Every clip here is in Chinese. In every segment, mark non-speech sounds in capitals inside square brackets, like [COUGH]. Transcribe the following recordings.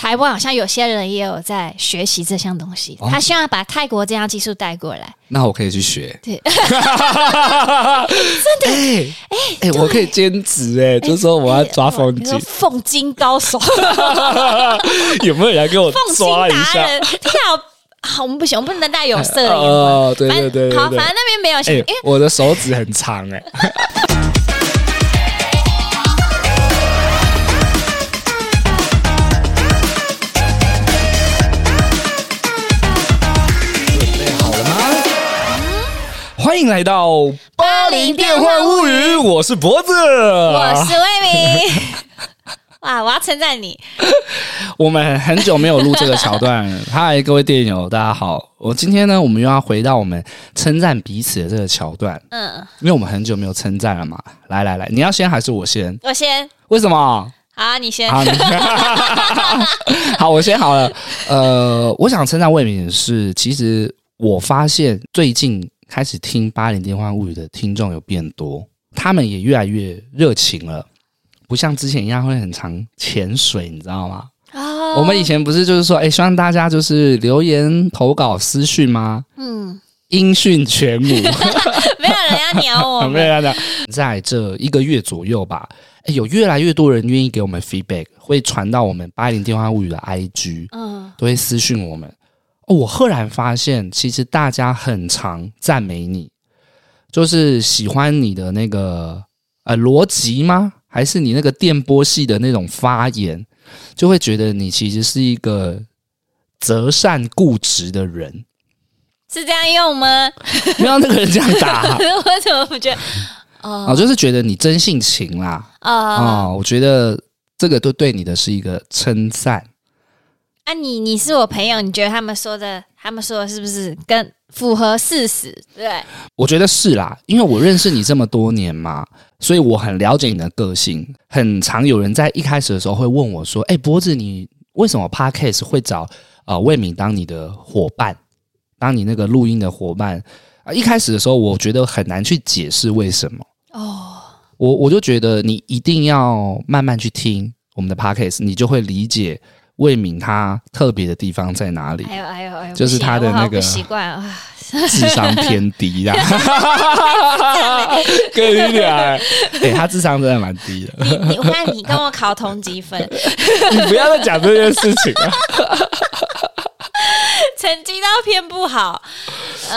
台湾好像有些人也有在学习这项东西，哦、他希望把泰国这项技术带过来。那我可以去学。对，[LAUGHS] 真的哎哎哎，我可以兼职哎，就是说我要抓凤金，凤金高手，[LAUGHS] 有没有人来给我抓一下？[LAUGHS] 跳好，我们不行，我们不能带有色的哦，对对对，好，反正那边没有，因为我的手指很长哎。欢迎来到《八零电幻物语》，我是脖子，我是魏明。[LAUGHS] 哇，我要称赞你。我们很久没有录这个桥段了。[LAUGHS] 嗨，各位电友，大家好。我今天呢，我们又要回到我们称赞彼此的这个桥段。嗯，因为我们很久没有称赞了嘛。来来来，你要先还是我先？我先。为什么？好，你先。好，你先 [LAUGHS] 好，我先好了。呃，我想称赞魏明是，其实我发现最近。开始听《八零电话物语》的听众有变多，他们也越来越热情了，不像之前一样会很常潜水，你知道吗？啊，我们以前不是就是说，哎，希望大家就是留言投稿私讯吗？嗯，音讯全无，[LAUGHS] 没有人要鸟我，[LAUGHS] 没有人要鸟。在这一个月左右吧，哎，有越来越多人愿意给我们 feedback，会传到我们《八零电话物语》的 IG，嗯，都会私讯我们。我赫然发现，其实大家很常赞美你，就是喜欢你的那个呃逻辑吗？还是你那个电波系的那种发言，就会觉得你其实是一个择善固执的人，是这样用吗？没有那个人这样打，[LAUGHS] 我怎么不觉得？哦、呃，就是觉得你真性情啦。啊、呃呃，我觉得这个都对你的是一个称赞。那、啊、你你是我朋友，你觉得他们说的，他们说的是不是跟符合事实？对，我觉得是啦，因为我认识你这么多年嘛，所以我很了解你的个性。很常有人在一开始的时候会问我说：“哎，脖子，你为什么 Podcast 会找啊、呃、魏敏当你的伙伴，当你那个录音的伙伴？”啊，一开始的时候我觉得很难去解释为什么。哦，我我就觉得你一定要慢慢去听我们的 Podcast，你就会理解。魏敏他特别的地方在哪里？哎呦哎呦哎呦！就是他的那个习惯啊，[LAUGHS] 智商偏低呀。跟你讲，哎，[LAUGHS] 他智商真的蛮低的。你我看你跟我考同级分，[LAUGHS] 你不要再讲这件事情了。成绩都偏不好。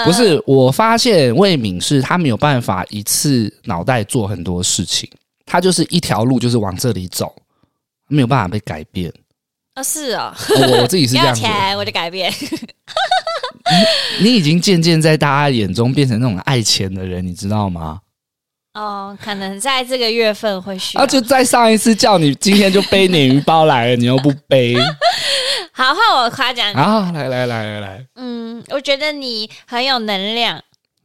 不是，我发现魏敏是他没有办法一次脑袋做很多事情，他就是一条路就是往这里走，没有办法被改变。啊、哦，是哦，哦，我自己是这样子，[LAUGHS] 起来我就改变。[LAUGHS] 你你已经渐渐在大家眼中变成那种爱钱的人，你知道吗？哦，可能在这个月份会需要。啊，就在上一次叫你今天就背鲶鱼包来了，你又不背。[LAUGHS] 好，换我夸奖你。啊，来来来来来。嗯，我觉得你很有能量。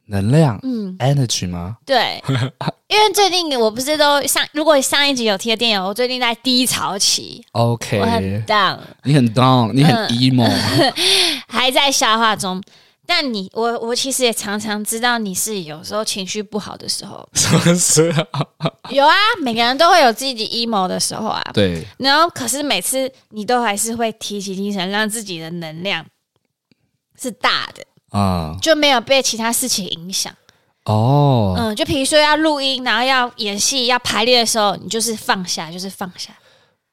能量，嗯，energy 吗？对，[LAUGHS] 因为最近我不是都上，如果上一集有贴电影，我最近在低潮期，OK，我很 down，你很 down，你很 emo，、嗯、[LAUGHS] 还在消化中。但你，我，我其实也常常知道你是有时候情绪不好的时候，什么时候？有啊，每个人都会有自己 emo 的时候啊。对，然后可是每次你都还是会提起精神，让自己的能量是大的。啊，就没有被其他事情影响哦。嗯，就比如说要录音，然后要演戏，要排练的时候，你就是放下，就是放下。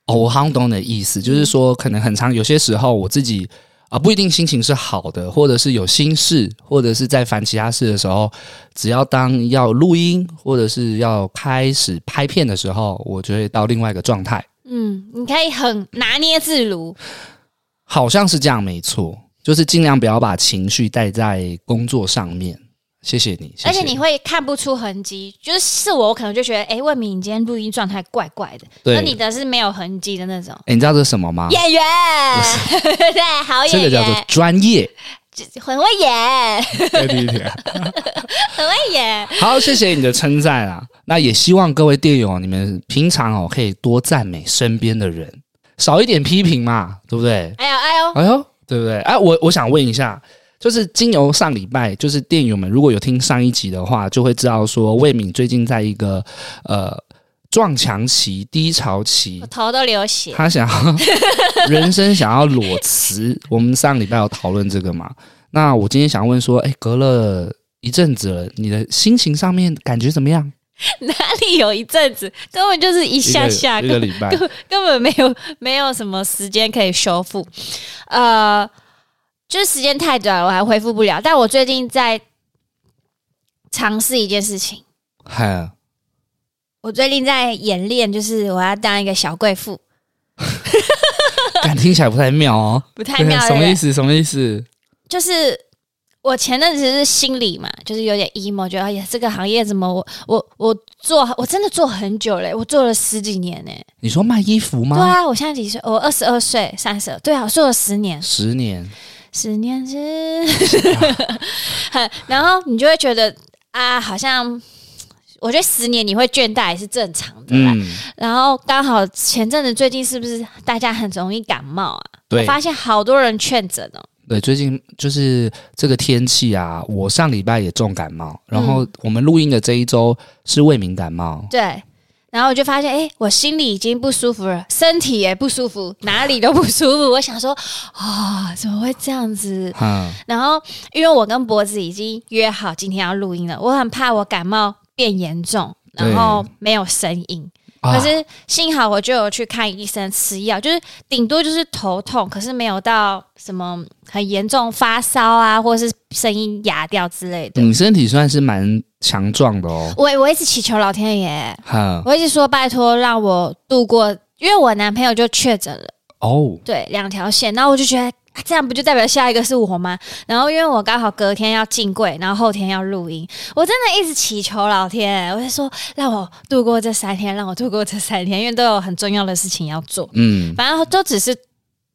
哦，我好像懂你的意思，就是说，可能很长有些时候，我自己啊不一定心情是好的，或者是有心事，或者是在烦其他事的时候，只要当要录音或者是要开始拍片的时候，我就会到另外一个状态。嗯，你可以很拿捏自如，好像是这样，没错。就是尽量不要把情绪带在工作上面。谢谢你，谢谢。而且你会看不出痕迹。就是是我，我可能就觉得，哎、欸，魏敏，你今天录音状态怪怪的。对，那你的是没有痕迹的那种。哎、欸，你知道这是什么吗？演员，[LAUGHS] 对，好演员。这个叫做专业，很会演。对对对，[LAUGHS] 很会演。好，谢谢你的称赞啊。那也希望各位电友，你们平常哦可以多赞美身边的人，少一点批评嘛，对不对？哎呦哎呦哎呦。对不对？哎，我我想问一下，就是经由上礼拜，就是电友们如果有听上一集的话，就会知道说魏敏最近在一个呃撞墙期、低潮期，我头都流血。他想要人生想要裸辞，我们上礼拜有讨论这个嘛？那我今天想问说，哎，隔了一阵子了，你的心情上面感觉怎么样？[LAUGHS] 哪里有一阵子，根本就是一下下一个，礼拜，根根本没有 [LAUGHS] 没有什么时间可以修复，呃，就是时间太短了，我还恢复不了。但我最近在尝试一件事情，嗨，我最近在演练，就是我要当一个小贵妇，[LAUGHS] 感听起来不太妙哦，不太妙，什么意思？什么意思？就是。我前阵子是心里嘛，就是有点 emo，觉得哎呀，这个行业怎么我我我做我真的做很久嘞，我做了十几年呢。你说卖衣服吗？对啊，我现在几岁？我二十二岁，三十二。对啊，我做了十年。十年，十年是，[LAUGHS] 然后你就会觉得啊，好像我觉得十年你会倦怠也是正常的。嗯。然后刚好前阵子最近是不是大家很容易感冒啊？对。我发现好多人确诊哦。对，最近就是这个天气啊，我上礼拜也重感冒，然后我们录音的这一周是魏敏感冒，嗯、对，然后我就发现，哎，我心里已经不舒服了，身体也不舒服，哪里都不舒服。我想说，啊、哦，怎么会这样子？嗯，然后因为我跟脖子已经约好今天要录音了，我很怕我感冒变严重，然后没有声音。可是幸好我就有去看医生吃药，就是顶多就是头痛，可是没有到什么很严重发烧啊，或者是声音哑掉之类的。你身体算是蛮强壮的哦。我我一直祈求老天爷，我一直说拜托让我度过，因为我男朋友就确诊了哦，对，两条线，然后我就觉得。这样不就代表下一个是我吗？然后因为我刚好隔天要进柜，然后后天要录音，我真的一直祈求老天，我就说让我度过这三天，让我度过这三天，因为都有很重要的事情要做。嗯，反正都只是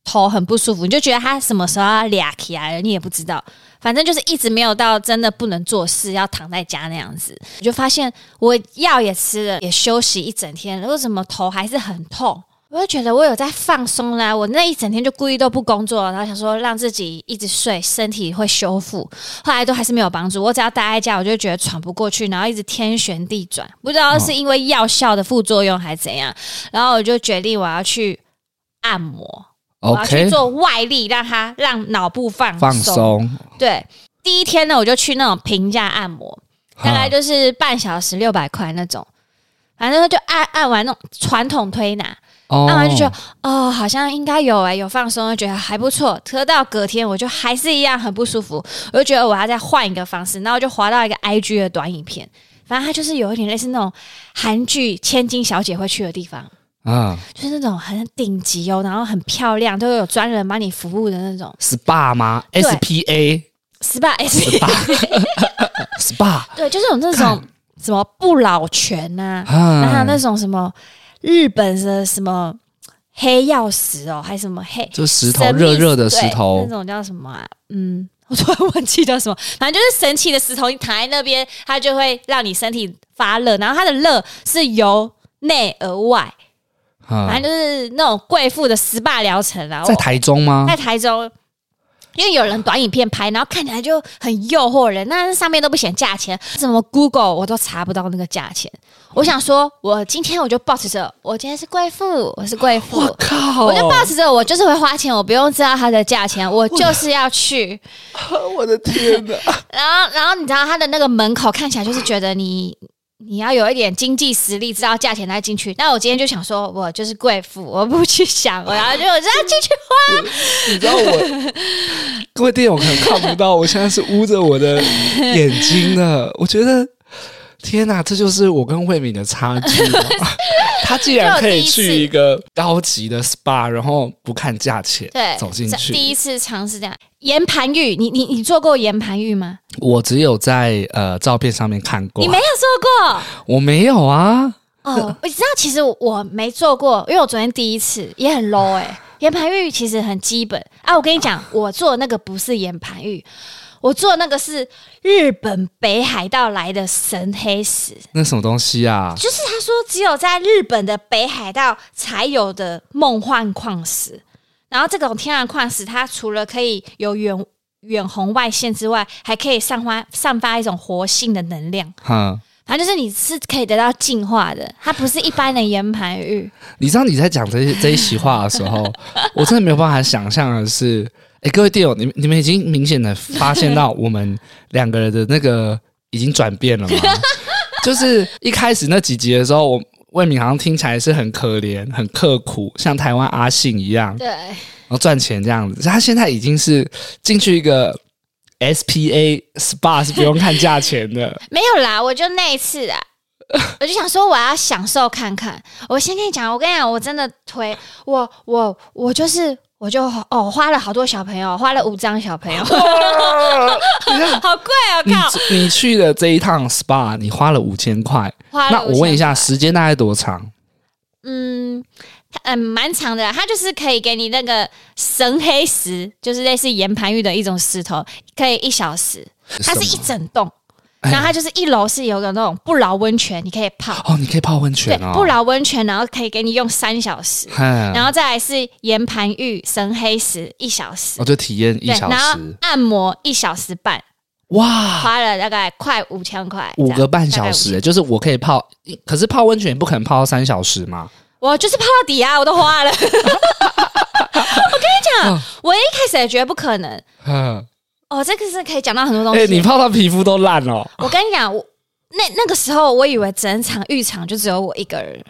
头很不舒服，你就觉得他什么时候要俩起来了，你也不知道。反正就是一直没有到真的不能做事，要躺在家那样子。我就发现我药也吃了，也休息一整天，为什么头还是很痛？我就觉得我有在放松啦，我那一整天就故意都不工作，然后想说让自己一直睡，身体会修复。后来都还是没有帮助，我只要待在家，我就觉得喘不过去，然后一直天旋地转，不知道是因为药效的副作用还是怎样。然后我就决定我要去按摩.我要去做外力，让它让脑部放松。放松。对，第一天呢，我就去那种平价按摩，大概就是半小时六百块那种，反正就按按完那种传统推拿。按完就觉得哦，好像应该有诶、欸，有放松，就觉得还不错。可到隔天我就还是一样很不舒服，我就觉得我要再换一个方式，然后就滑到一个 IG 的短影片，反正它就是有一点类似那种韩剧千金小姐会去的地方啊，就是那种很顶级哦，然后很漂亮，都有专人帮你服务的那种。SPA 吗？SPA SPA SPA SPA 对，就是有那种 [COUGHS] 什么不老泉呐、啊，然后那种什么。日本的什么黑曜石哦，还是什么黑？就石头，热热的石头，那种叫什么啊？嗯，我突然忘记叫什么，[LAUGHS] 反正就是神奇的石头，你躺在那边，它就会让你身体发热，然后它的热是由内而外，嗯、反正就是那种贵妇的 SPA 疗程啊。在台中吗？在台中。因为有人短影片拍，然后看起来就很诱惑人，那上面都不写价钱，什么 Google 我都查不到那个价钱。我想说，我今天我就抱持着，我今天是贵妇，我是贵妇，我靠，我就抱持着，我就是会花钱，我不用知道它的价钱，我就是要去。[LAUGHS] 我的天哪！[LAUGHS] 然后，然后你知道它的那个门口看起来就是觉得你。你要有一点经济实力，知道价钱再进去。那我今天就想说，我就是贵妇，我不去想，我要就我就要进去花。你知道我，各位电友可能看不到，我现在是捂着我的眼睛的。我觉得，天哪，这就是我跟慧敏的差距。他既然可以去一个高级的 SPA，然后不看价钱，对，走进去，第一次尝试这样岩盘浴。你你你做过岩盘浴吗？我只有在呃照片上面看过。你没有做过？我没有啊。哦，我知道，其实我没做过，因为我昨天第一次也很 low 哎、欸。岩盘浴其实很基本啊。我跟你讲，我做那个不是岩盘浴。我做那个是日本北海道来的神黑石，那什么东西啊？就是他说只有在日本的北海道才有的梦幻矿石。然后这种天然矿石，它除了可以有远远红外线之外，还可以散发散发一种活性的能量。哈，反正就是你是可以得到净化的，它不是一般的岩盘玉。你知道你在讲这些这一席话的时候，[LAUGHS] 我真的没有办法想象的是，哎、欸，各位队友，你们你们已经明显的发现到我们两个人的那个已经转变了吗？[LAUGHS] 就是一开始那几集的时候，我魏敏好像听起来是很可怜、很刻苦，像台湾阿信一样，对，然后赚钱这样子。他现在已经是进去一个。SPA SPA 是不用看价钱的，[LAUGHS] 没有啦，我就那一次啊，[LAUGHS] 我就想说我要享受看看。我先跟你讲，我跟你讲，我真的推我我我就是我就哦花了好多小朋友，花了五张小朋友，[LAUGHS] 好贵啊！靠，你去的这一趟 SPA 你花了五千块，那我问一下，时间大概多长？嗯。嗯，蛮长的，它就是可以给你那个神黑石，就是类似岩盘浴的一种石头，可以一小时。它是一整栋，然后它就是一楼是有个那种不老温泉，你可以泡。哦，你可以泡温泉哦。对，不老温泉，然后可以给你用三小时，然后再来是岩盘浴神黑石一小时，我、哦、就体验一小时，然后按摩一小时半。哇，花了大概快五千块，五个半小时，就是我可以泡，可是泡温泉不可能泡到三小时嘛？我就是泡到底啊，我都花了。[LAUGHS] 我跟你讲，我一开始也觉得不可能。哦，这个是可以讲到很多东西。哎，你泡到皮肤都烂了。我跟你讲，我那那个时候我以为整场浴场就只有我一个人，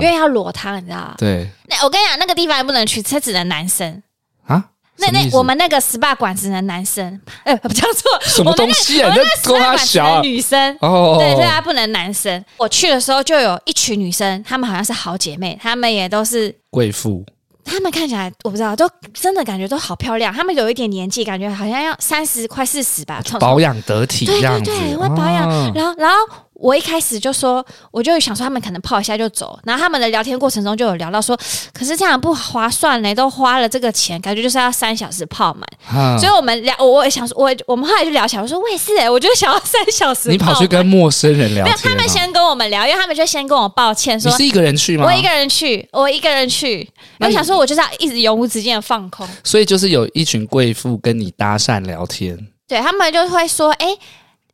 因为要裸汤，你知道对。那我跟你讲，那个地方也不能去，这只能男生啊。那那我们那个 SPA 馆只能男生，哎，不叫做 [LAUGHS] 什么东西啊？那 SPA 馆只能女生哦，对，所以他不能男生。我去的时候就有一群女生，她们好像是好姐妹，她们也都是贵妇。她们看起来我不知道，都真的感觉都好漂亮。他们有一点年纪，感觉好像要三十快四十吧，保养得体，对对对，会保养。然后，然后。我一开始就说，我就想说他们可能泡一下就走，然后他们的聊天过程中就有聊到说，可是这样不划算呢，都花了这个钱，感觉就是要三小时泡满，嗯、所以我们聊，我也想说，我我们后来就聊起来，我说我也是哎，我就想要三小时。你跑去跟陌生人聊天？没有，他们先跟我们聊，因为他们就先跟我抱歉说，你是一个人去吗？我一个人去，我一个人去，我想说我就是要一直永无止境的放空。所以就是有一群贵妇跟你搭讪聊天，对他们就会说，哎。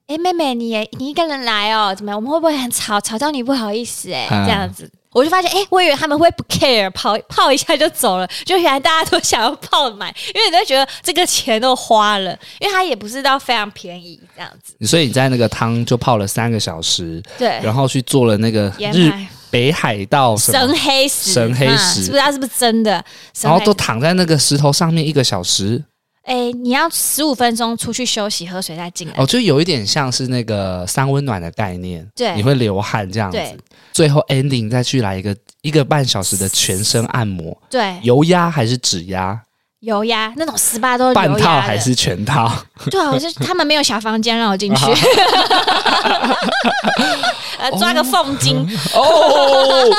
哎，妹妹，你你一个人来哦？怎么样？我们会不会很吵，吵到你不好意思？哎，这样子，我就发现，哎，我以为他们会不 care，泡泡一下就走了，就原来大家都想要泡满，因为你都觉得这个钱都花了，因为它也不是到非常便宜这样子。所以你在那个汤就泡了三个小时，对，然后去做了那个日北海道神黑石，神黑石，是不知道是不是真的？然后都躺在那个石头上面一个小时。哎，你要十五分钟出去休息、喝水再进来。哦，就有一点像是那个三温暖的概念。对，你会流汗这样子。最后 ending 再去来一个一个半小时的全身按摩。对，油压还是指压？油压那种 SPA 都半套还是全套？[LAUGHS] 对啊，我就他们没有小房间让我进去。[LAUGHS] 呃，抓个凤精哦！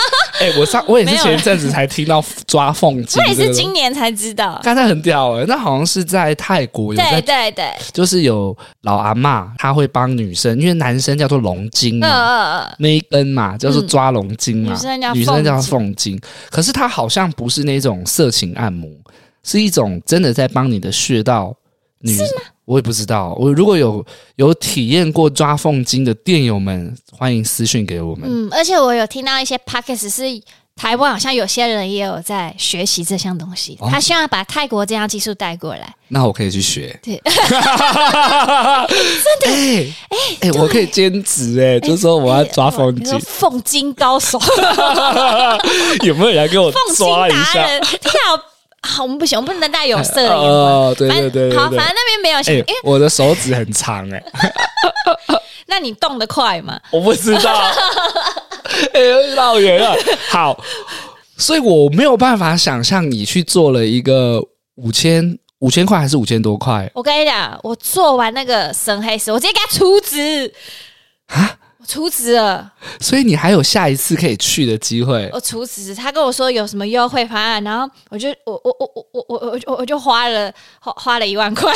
我上我也是前一阵子才听到抓凤精，我也是今年才知道。刚才很屌哎、欸，那好像是在泰国有在，对对对，就是有老阿嬷，她会帮女生，因为男生叫做龙筋嘛，呃、那一根嘛叫做抓龙筋嘛，嗯、女生叫凤精，可是她好像不是那种色情按摩，是一种真的在帮你的穴道。女是吗？我也不知道。我如果有有体验过抓凤精的店友们，欢迎私讯给我们。嗯，而且我有听到一些 podcast 是台湾，好像有些人也有在学习这项东西。哦、他希望把泰国这项技术带过来。那我可以去学。对，[LAUGHS] 真的哎哎，我可以兼职哎，就是说我要抓凤精，凤精高手。[LAUGHS] 有没有人来给我抓一下？跳。好，我们不行，我们不能带有色的眼光。哦，对对对，好，反正那边没有。哎，我的手指很长哎。[LAUGHS] 那你动得快吗？我不知道。[LAUGHS] 哎，老远了。好，所以我没有办法想象你去做了一个五千五千块还是五千多块。我跟你讲，我做完那个深黑石，我直接给他储值啊。我辞职了，所以你还有下一次可以去的机会。我辞职，他跟我说有什么优惠方案，然后我就我我我我我我我我就花了花花了一万块，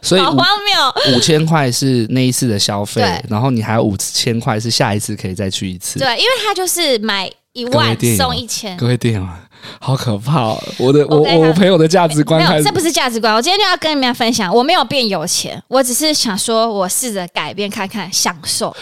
所以好荒谬。五千块是那一次的消费，然后你还有五千块是下一次可以再去一次。对，因为他就是买一万送一千。各位店友，好可怕哦！我的我我朋友的价值观，没有，这不是价值观。我今天就要跟你们分享，我没有变有钱，我只是想说我试着改变看看，享受。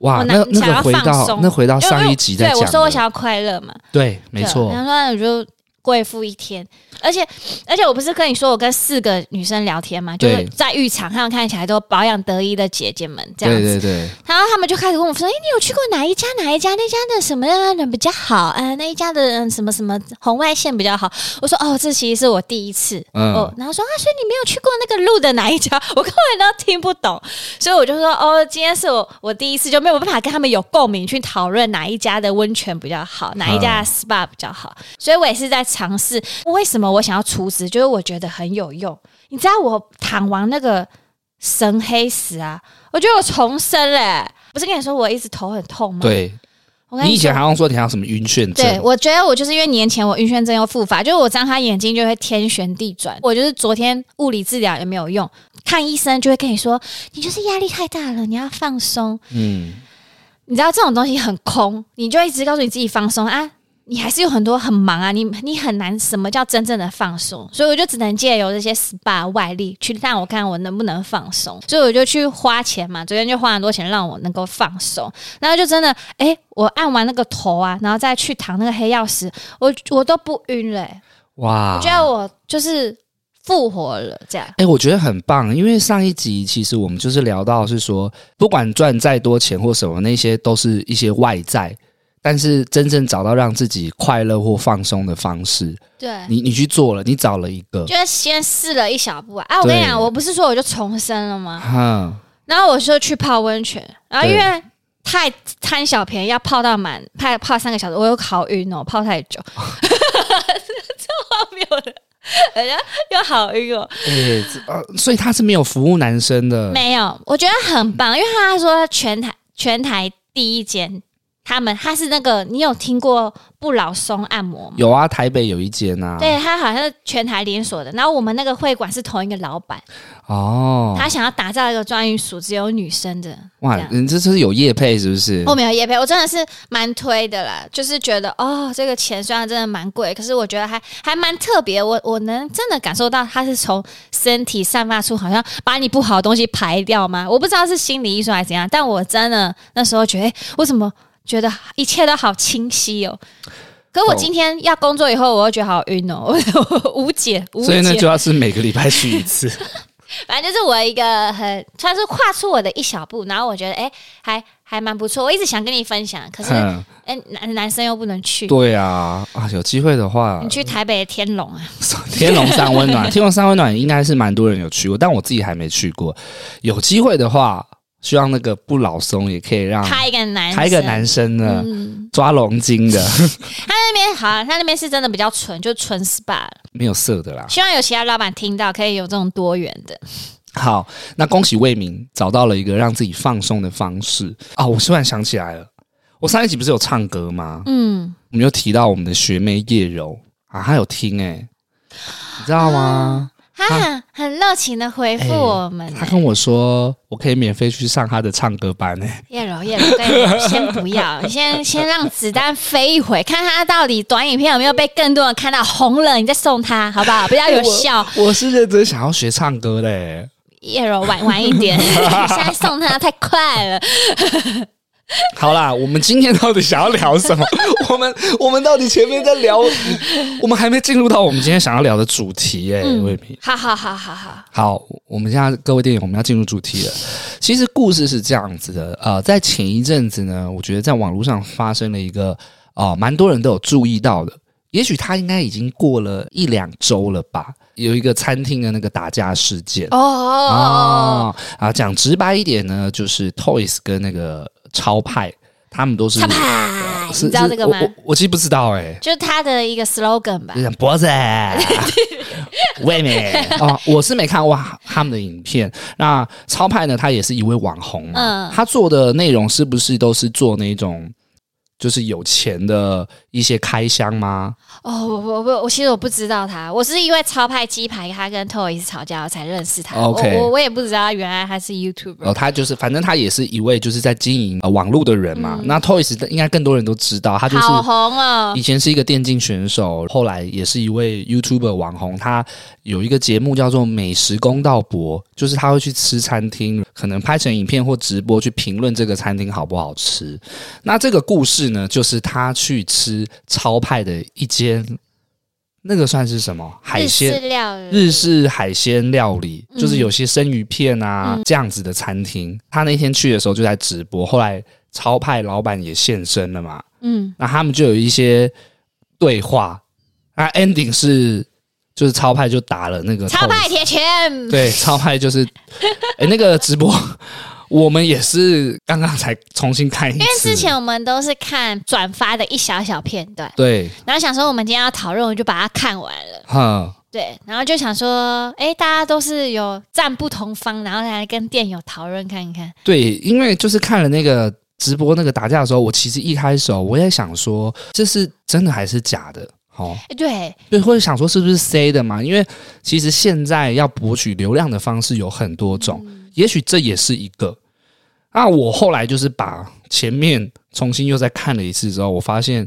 哇，那那个回到那回到上一集在讲，对，我说我想要快乐嘛，对，没错。然后说我就贵妇一天。而且而且我不是跟你说我跟四个女生聊天嘛，就是在浴场上看起来都保养得意的姐姐们这样子。对对对。然后他们就开始问我说：“哎，你有去过哪一家？哪一家？那家的什么样的比较好？呃，那一家的什么什么红外线比较好？”我说：“哦，这其实是我第一次。”嗯。哦，然后说：“啊，所以你没有去过那个路的哪一家？” [LAUGHS] 我根本都听不懂，所以我就说：“哦，今天是我我第一次，就没有办法跟他们有共鸣去讨论哪一家的温泉比较好，哪一家的 SPA 比较好。嗯”所以我也是在尝试为什么我想要除脂。就是我觉得很有用，你知道我躺完那个神黑石啊，我觉得我重生嘞、欸！不是跟你说我一直头很痛吗？对，你以前好像说你还有什么晕眩症？对，我觉得我就是因为年前我晕眩症又复发，就是我张开眼睛就会天旋地转。我就是昨天物理治疗也没有用，看医生就会跟你说，你就是压力太大了，你要放松。嗯，你知道这种东西很空，你就一直告诉你自己放松啊。你还是有很多很忙啊，你你很难什么叫真正的放松，所以我就只能借由这些 SPA 外力去让我看我能不能放松，所以我就去花钱嘛，昨天就花很多钱让我能够放松，然后就真的哎、欸，我按完那个头啊，然后再去躺那个黑曜石，我我都不晕了、欸，哇，我觉得我就是复活了这样，哎、欸，我觉得很棒，因为上一集其实我们就是聊到是说，不管赚再多钱或什么，那些都是一些外在。但是真正找到让自己快乐或放松的方式，对，你你去做了，你找了一个，就是先试了一小步啊！啊我跟你讲，我不是说我就重生了吗？嗯，然后我就去泡温泉，然后因为太贪小便宜，要泡到满，泡泡三个小时，我又好晕哦，泡太久，[LAUGHS] 这荒谬的，人家又好晕哦。哎、欸，呃，所以他是没有服务男生的，没有，我觉得很棒，因为他说全台全台第一间。他们他是那个，你有听过不老松按摩吗？有啊，台北有一间啊。对，他好像是全台连锁的。然后我们那个会馆是同一个老板哦。他想要打造一个专属只有女生的。哇，你这是有业配是不是？我没有业配，我真的是蛮推的啦。就是觉得哦，这个钱虽然真的蛮贵，可是我觉得还还蛮特别。我我能真的感受到他是从身体散发出好像把你不好的东西排掉吗？我不知道是心理艺术还是怎样，但我真的那时候觉得，哎，为什么？觉得一切都好清晰哦，可我今天要工作以后，我又觉得好晕哦，我 [LAUGHS] 无解，无解。所以呢，就要是每个礼拜去一次。[LAUGHS] 反正就是我一个很算是跨出我的一小步，然后我觉得哎，还还蛮不错。我一直想跟你分享，可是哎，男男生又不能去。对啊，啊，有机会的话，你去台北的天龙啊，[LAUGHS] 天龙山温暖，天龙山温暖应该是蛮多人有去过，但我自己还没去过。有机会的话。希望那个不老松也可以让他一个男他一个男生呢、嗯、抓龙筋的。[LAUGHS] 他那边好、啊，他那边是真的比较纯，就纯 SPA，没有色的啦。希望有其他老板听到，可以有这种多元的。好，那恭喜魏明找到了一个让自己放松的方式啊！我突然想起来了，我上一集不是有唱歌吗？嗯，我们又提到我们的学妹叶柔啊，她有听诶、欸，你知道吗？[GASPS] 啊他很很热情的回复我们、欸，他跟我说，我可以免费去上他的唱歌班呢、欸。叶柔，叶柔，[LAUGHS] 先不要，你先先让子弹飞一回，看他到底短影片有没有被更多人看到红了，你再送他，好不好？比较有效。我，我是认真想要学唱歌嘞。叶柔，晚晚一点，[LAUGHS] 现在送他太快了。[LAUGHS] 好啦，我们今天到底想要聊什么？[LAUGHS] 我们我们到底前面在聊，我们还没进入到我们今天想要聊的主题哎、欸，魏敏、嗯。好好好好好，好，我们现在各位电影，我们要进入主题了。其实故事是这样子的，呃，在前一阵子呢，我觉得在网络上发生了一个啊，蛮、呃、多人都有注意到的。也许他应该已经过了一两周了吧？有一个餐厅的那个打架事件哦哦啊，讲直白一点呢，就是 Toys 跟那个。超派，他们都是，超派呃、你知道这个吗？我我，我其实不知道哎、欸，就是他的一个 slogan 吧。脖子，[LAUGHS] 未免 [LAUGHS] 哦，我是没看过他们的影片。那超派呢？他也是一位网红嘛。嗯，他做的内容是不是都是做那种，就是有钱的一些开箱吗？哦，我我我我其实我不知道他，我是因为超派鸡排他跟 Toys 吵架我才认识他。OK，我我也不知道原来他是 YouTuber。哦，他就是反正他也是一位就是在经营、呃、网络的人嘛。嗯、那 Toys 应该更多人都知道，他就是好红哦。以前是一个电竞选手，后来也是一位 YouTuber 网红。他有一个节目叫做《美食公道博》，就是他会去吃餐厅，可能拍成影片或直播去评论这个餐厅好不好吃。那这个故事呢，就是他去吃超派的一间。那个算是什么海鲜料理？日式海鲜料理，嗯、就是有些生鱼片啊、嗯、这样子的餐厅。他那天去的时候就在直播，后来超派老板也现身了嘛。嗯，那他们就有一些对话。那 ending 是就是超派就打了那个超派铁拳，对，超派就是 [LAUGHS] 哎、欸、那个直播。我们也是刚刚才重新看一次，因为之前我们都是看转发的一小小片段，对。然后想说我们今天要讨论，我就把它看完了，哈，对。然后就想说，哎，大家都是有站不同方，然后来跟店友讨论看一看。对，因为就是看了那个直播那个打架的时候，我其实一开始我也想说，这是真的还是假的？哦，对，对，或者想说是不是 C 的嘛？因为其实现在要博取流量的方式有很多种。嗯也许这也是一个。那我后来就是把前面重新又再看了一次之后，我发现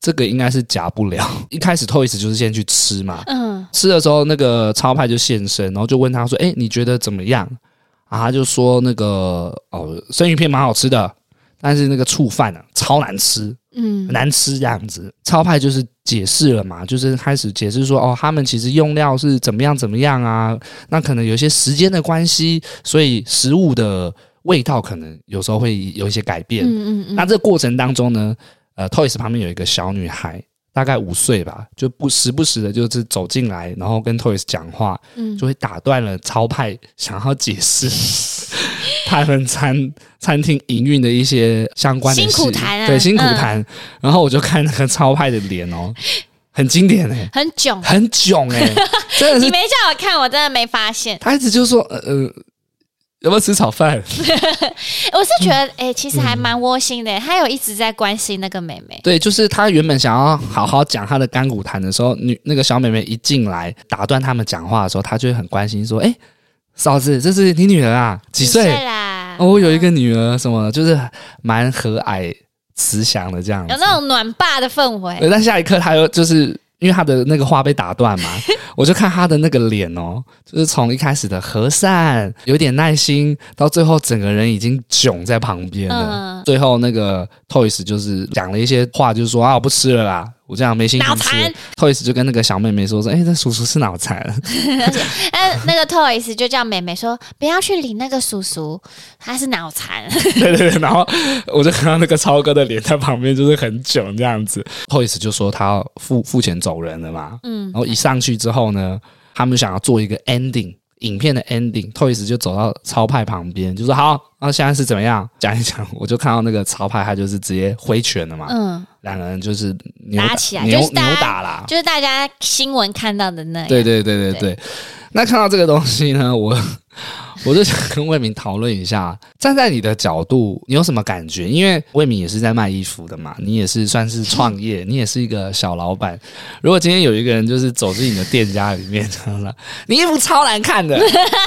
这个应该是假不了。一开始 Toys 就是先去吃嘛，嗯，吃的时候那个超派就现身，然后就问他说：“哎，你觉得怎么样？”啊，他就说那个哦，生鱼片蛮好吃的，但是那个醋饭啊超难吃，嗯，难吃这样子。超派就是解释了嘛，就是开始解释说哦，他们其实用料是怎么样怎么样啊，那可能有些时间的关系，所以食物的。味道可能有时候会有一些改变，嗯嗯嗯。那这个过程当中呢，呃，Toys 旁边有一个小女孩，大概五岁吧，就不时不时的，就是走进来，然后跟 Toys 讲话，嗯，就会打断了超派想要解释 [LAUGHS] 他们餐餐厅营运的一些相关的辛苦谈啊，对，辛苦谈。嗯、然后我就看那个超派的脸哦，很经典哎、欸，很囧，很囧哎、欸，[LAUGHS] 真的是。你没叫我看，我真的没发现。他一直就说，呃呃。有没有吃炒饭？[LAUGHS] 我是觉得，哎、欸，其实还蛮窝心的、欸。他有一直在关心那个妹妹。对，就是他原本想要好好讲他的干股谈的时候，女那个小妹妹一进来打断他们讲话的时候，他就会很关心说：“哎、欸，嫂子，这是你女儿啊？几岁啦？哦，我有一个女儿，什么就是蛮和蔼慈祥的这样子，有那种暖爸的氛围。但下一刻他又就是。因为他的那个话被打断嘛，[LAUGHS] 我就看他的那个脸哦，就是从一开始的和善、有点耐心，到最后整个人已经囧在旁边了。嗯、最后那个 Toys 就是讲了一些话，就是说啊，我不吃了啦。我这样没心情吃残，Toys 就跟那个小妹妹说说，哎、欸，这叔叔是脑残。[LAUGHS] 哎，那个 Toys 就叫妹妹说，不要去理那个叔叔，他是脑残。对对对，然后我就看到那个超哥的脸在旁边，就是很囧这样子。Toys 就说他要付付钱走人了嘛，嗯，然后一上去之后呢，他们想要做一个 ending。影片的 ending，Toys 就走到超派旁边，就说好，那现在是怎么样？讲一讲，我就看到那个超派，他就是直接挥拳了嘛，嗯，两个人就是打起来，扭就是扭打啦，就是大家新闻看到的那对对对对。对那看到这个东西呢，我。[LAUGHS] 我就想跟魏明讨论一下，站在你的角度，你有什么感觉？因为魏明也是在卖衣服的嘛，你也是算是创业，[LAUGHS] 你也是一个小老板。如果今天有一个人就是走进你的店家里面，你衣服超难看的，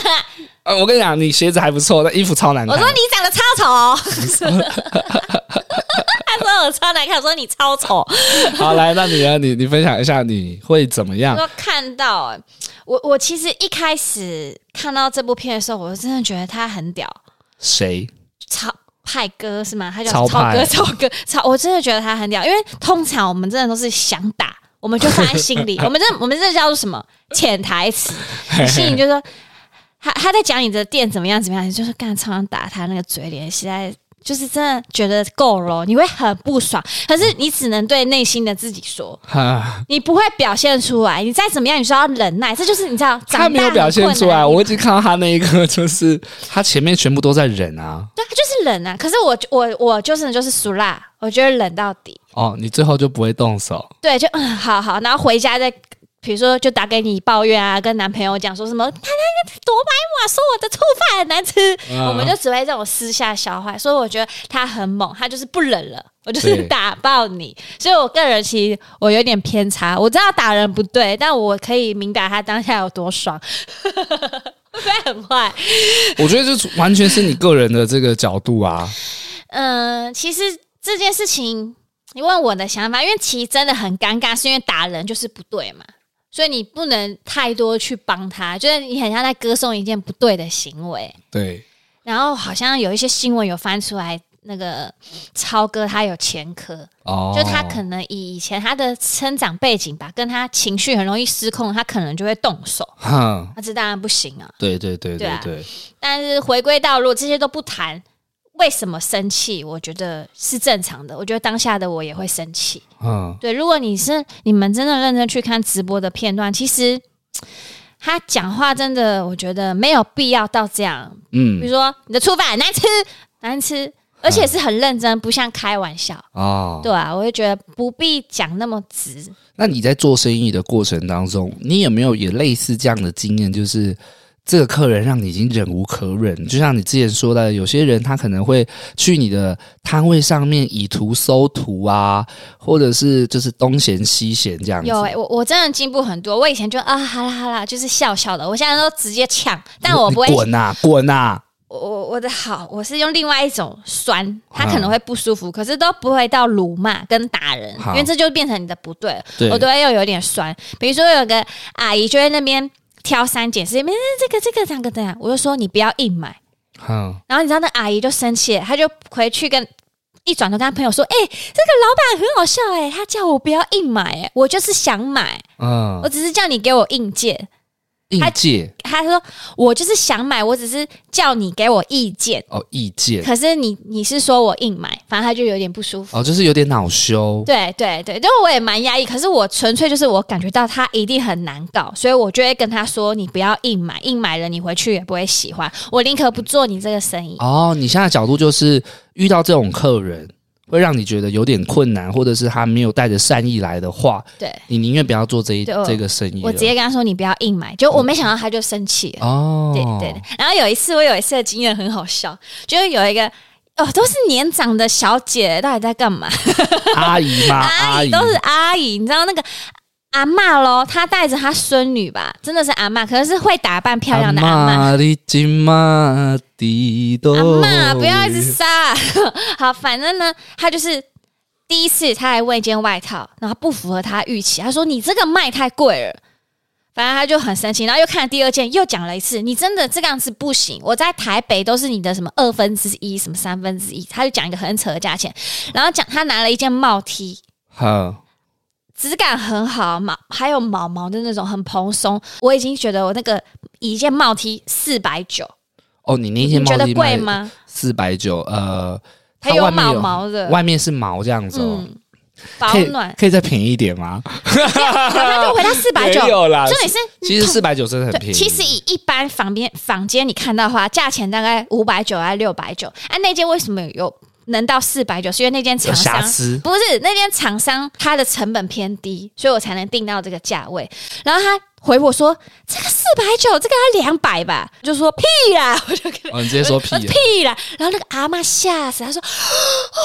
[LAUGHS] 呃，我跟你讲，你鞋子还不错，但衣服超难看。我说你长得超丑，我超难看，我说你超丑。[LAUGHS] 好，来，那你呢？你你分享一下你会怎么样？我看到。我我其实一开始看到这部片的时候，我真的觉得他很屌。谁？超派哥是吗？他叫超哥，超哥，超！我真的觉得他很屌，因为通常我们真的都是想打，我们就放在心里。[LAUGHS] 我们这我们这叫做什么？潜台词。心里就说他他在讲你的店怎么样怎么样，你就是刚才常常打他那个嘴脸，实在。就是真的觉得够了，你会很不爽，可是你只能对内心的自己说，你不会表现出来。你再怎么样，你说要忍耐，[LAUGHS] 这就是你知道。他没有表现出来，我已经看到他那一个，就是他前面全部都在忍啊。对，他就是忍啊。可是我我我就是就是俗辣，我觉得忍到底。哦，你最后就不会动手？对，就嗯，好好，然后回家再。比如说，就打给你抱怨啊，跟男朋友讲说什么，他那个多白话，说我的醋饭很难吃，嗯、我们就只会这种私下消化。所以我觉得他很猛，他就是不忍了，我就是打爆你。所以我个人其实我有点偏差，我知道打人不对，但我可以明白他当下有多爽，[LAUGHS] 会不会很坏？我觉得这完全是你个人的这个角度啊。嗯、呃，其实这件事情，你问我的想法，因为其实真的很尴尬，是因为打人就是不对嘛。所以你不能太多去帮他，就是你很像在歌颂一件不对的行为。对。然后好像有一些新闻有翻出来，那个超哥他有前科，哦，就他可能以以前他的成长背景吧，跟他情绪很容易失控，他可能就会动手。哼，那这当然不行啊。对对对对对，对啊。但是回归到，如果这些都不谈。为什么生气？我觉得是正常的。我觉得当下的我也会生气。嗯，对。如果你是你们真的认真去看直播的片段，其实他讲话真的，我觉得没有必要到这样。嗯，比如说你的醋饭难吃难吃，而且是很认真，不像开玩笑。哦，对啊，我就觉得不必讲那么直。那你在做生意的过程当中，你有没有也类似这样的经验？就是。这个客人让你已经忍无可忍，就像你之前说的，有些人他可能会去你的摊位上面以图搜图啊，或者是就是东嫌西嫌这样子。有欸，我我真的进步很多。我以前就啊，好啦好啦，就是笑笑的。我现在都直接呛，但我不会滚呐滚呐。我我我的好，我是用另外一种酸，他可能会不舒服，可是都不会到辱骂跟打人，因为这就变成你的不。对，我都会又有点酸。比如说有个阿姨就在那边。挑三拣四，没这个这个这个这样，我就说你不要硬买。嗯，然后你知道那阿姨就生气，她就回去跟一转头跟她朋友说：“哎、这个老板很好笑哎，他叫我不要硬买，哎，我就是想买，嗯，我只是叫你给我硬件。”意见，他说我就是想买，我只是叫你给我意见哦，意见。可是你你是说我硬买，反正他就有点不舒服哦，就是有点恼羞。对对对，因为我也蛮压抑，可是我纯粹就是我感觉到他一定很难搞，所以我就会跟他说，你不要硬买，硬买了你回去也不会喜欢，我宁可不做你这个生意。哦，你现在角度就是遇到这种客人。会让你觉得有点困难，或者是他没有带着善意来的话，对，你宁愿不要做这一这个生意。我直接跟他说：“你不要硬买。”就我没想到他就生气了。哦，对对对。然后有一次，我有一次的经验很好笑，就是有一个哦，都是年长的小姐，到底在干嘛？阿姨吗？[LAUGHS] 阿姨都是阿姨，你知道那个。阿嬷咯，她带着她孙女吧，真的是阿嬷，可能是会打扮漂亮的阿嬷。阿嬷，不要一直杀。[LAUGHS] 好，反正呢，她就是第一次，她还问一件外套，然后不符合她预期，她说：“你这个卖太贵了。”反正她就很生气，然后又看了第二件，又讲了一次：“你真的这个样子不行，我在台北都是你的什么二分之一，什么三分之一。”她就讲一个很扯的价钱，然后讲她拿了一件帽 T。好。质感很好，毛还有毛毛的那种，很蓬松。我已经觉得我那个一件帽 T 四百九。哦，你那件帽 T 觉得贵吗？四百九，呃，它有毛毛的，外面是毛这样子哦。嗯、保暖可，以再便宜一点吗？那就回到 [LAUGHS] 四百九。没有啦，这里是其实四百九真的很便宜。其实以一般房边房间你看到的话，价钱大概五百九还是六百九？哎，那件为什么有？能到四百九，是因为那间厂商不是那间厂商，它的成本偏低，所以我才能定到这个价位。然后他回我说：“这个四百九，这个要两百吧？”就说屁啦，[LAUGHS] 我就跟、哦、你直接说屁屁啦。然后那个阿嬷吓死，她说：“哦，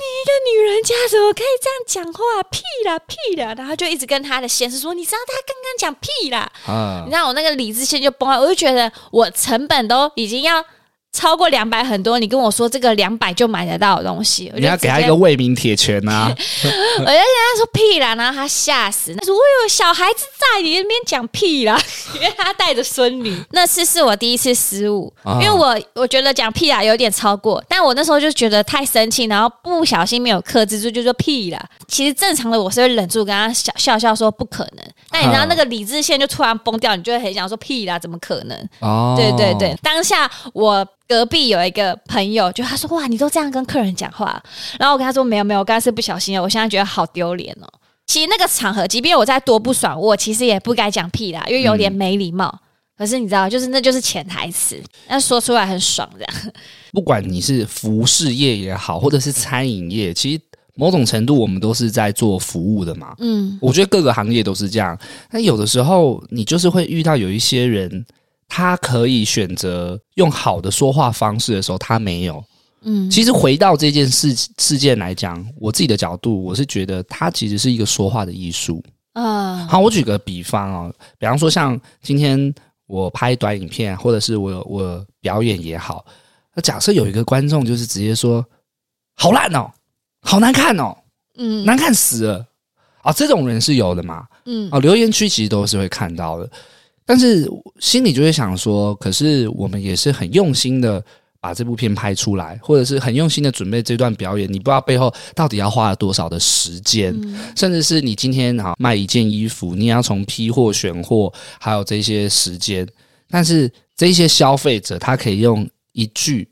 你一个女人家怎么可以这样讲话？屁啦屁啦！”然后就一直跟他的先生说：“你知道他刚刚讲屁啦？”啊，你知道我那个理智线就崩了，我就觉得我成本都已经要。超过两百很多，你跟我说这个两百就买得到的东西，你要给他一个为民铁拳啊！[LAUGHS] 我就跟他说屁啦，然后他吓死。他说我有小孩子在你那边讲屁啦，[LAUGHS] 因为他带着孙女。那次是我第一次失误，因为我我觉得讲屁啦有点超过，但我那时候就觉得太生气，然后不小心没有克制住，就说屁啦。其实正常的我是会忍住跟他笑笑笑说不可能，但你知道那个理智线就突然崩掉，你就会很想说屁啦，怎么可能？哦，对对对，当下我。隔壁有一个朋友，就他说：“哇，你都这样跟客人讲话。”然后我跟他说：“没有没有，我刚才是不小心的。我现在觉得好丢脸哦。其实那个场合，即便我再多不爽，我其实也不该讲屁啦，因为有点没礼貌。嗯、可是你知道，就是那就是潜台词，那说出来很爽这样。不管你是服饰业也好，或者是餐饮业，其实某种程度我们都是在做服务的嘛。嗯，我觉得各个行业都是这样。那有的时候，你就是会遇到有一些人。他可以选择用好的说话方式的时候，他没有。嗯，其实回到这件事事件来讲，我自己的角度，我是觉得它其实是一个说话的艺术。嗯，好，我举个比方哦，比方说像今天我拍短影片，或者是我我表演也好，那假设有一个观众就是直接说好烂哦，好难看哦，嗯，难看死了。啊，这种人是有的嘛，嗯，啊，留言区其实都是会看到的，但是心里就会想说，可是我们也是很用心的。把这部片拍出来，或者是很用心的准备这段表演，你不知道背后到底要花了多少的时间，嗯、甚至是你今天啊卖一件衣服，你要从批货、选货，还有这些时间，但是这些消费者他可以用一句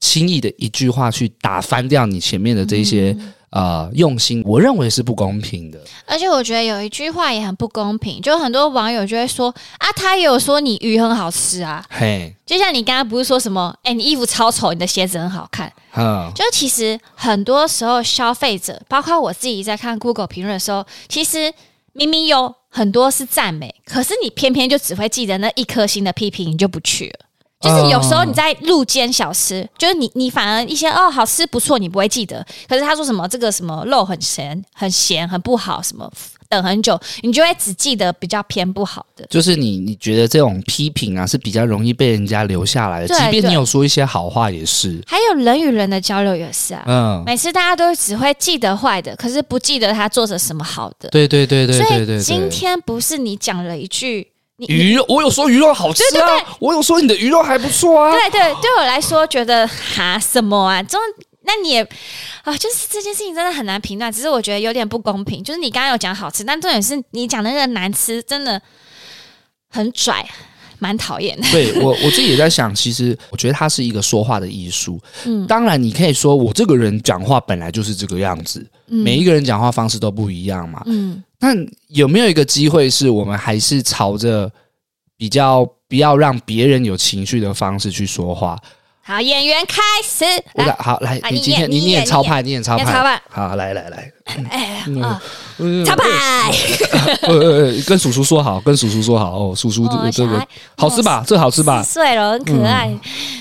轻易的一句话去打翻掉你前面的这些。嗯呃，用心，我认为是不公平的。而且我觉得有一句话也很不公平，就很多网友就会说啊，他有说你鱼很好吃啊，嘿，就像你刚刚不是说什么，哎，你衣服超丑，你的鞋子很好看，嗯，就其实很多时候消费者，包括我自己在看 Google 评论的时候，其实明明有很多是赞美，可是你偏偏就只会记得那一颗星的批评，你就不去了。就是有时候你在路间小吃，哦、就是你你反而一些哦好吃不错，你不会记得。可是他说什么这个什么肉很咸很咸很不好，什么等很久，你就会只记得比较偏不好的。就是你你觉得这种批评啊是比较容易被人家留下来的，即便你有说一些好话也是。还有人与人的交流也是啊，嗯，每次大家都只会记得坏的，可是不记得他做着什么好的。对对对对对对对。今天不是你讲了一句。你鱼肉，我有说鱼肉好吃啊，对对对，我有说你的鱼肉还不错啊。对对，对我来说觉得哈什么啊，这那你也啊，就是这件事情真的很难评断。只是我觉得有点不公平，就是你刚刚有讲好吃，但重点是你讲的那个难吃，真的很拽，蛮讨厌的。对我我自己也在想，其实我觉得它是一个说话的艺术。嗯，当然你可以说我这个人讲话本来就是这个样子，嗯，每一个人讲话方式都不一样嘛。嗯。那有没有一个机会，是我们还是朝着比较不要让别人有情绪的方式去说话？好，演员开始。来好，来，你今天你念超派，你念超派。好，来来来。哎，超派。呃，跟叔叔说好，跟叔叔说好哦。叔叔这个好吃吧？这好吃吧？四岁了，很可爱。